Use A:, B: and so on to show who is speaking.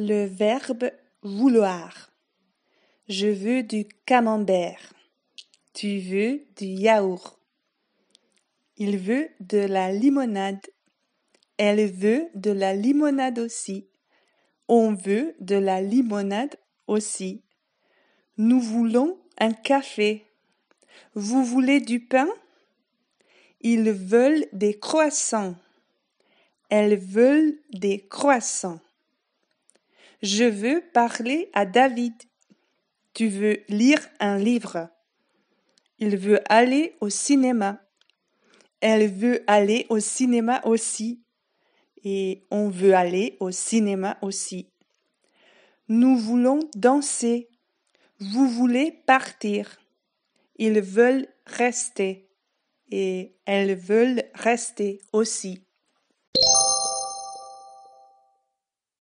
A: Le verbe vouloir. Je veux du camembert. Tu veux du yaourt. Il veut de la limonade. Elle veut de la limonade aussi. On veut de la limonade aussi. Nous voulons un café. Vous voulez du pain? Ils veulent des croissants. Elles veulent des croissants. Je veux parler à David. Tu veux lire un livre. Il veut aller au cinéma. Elle veut aller au cinéma aussi. Et on veut aller au cinéma aussi. Nous voulons danser. Vous voulez partir. Ils veulent rester. Et elles veulent rester aussi.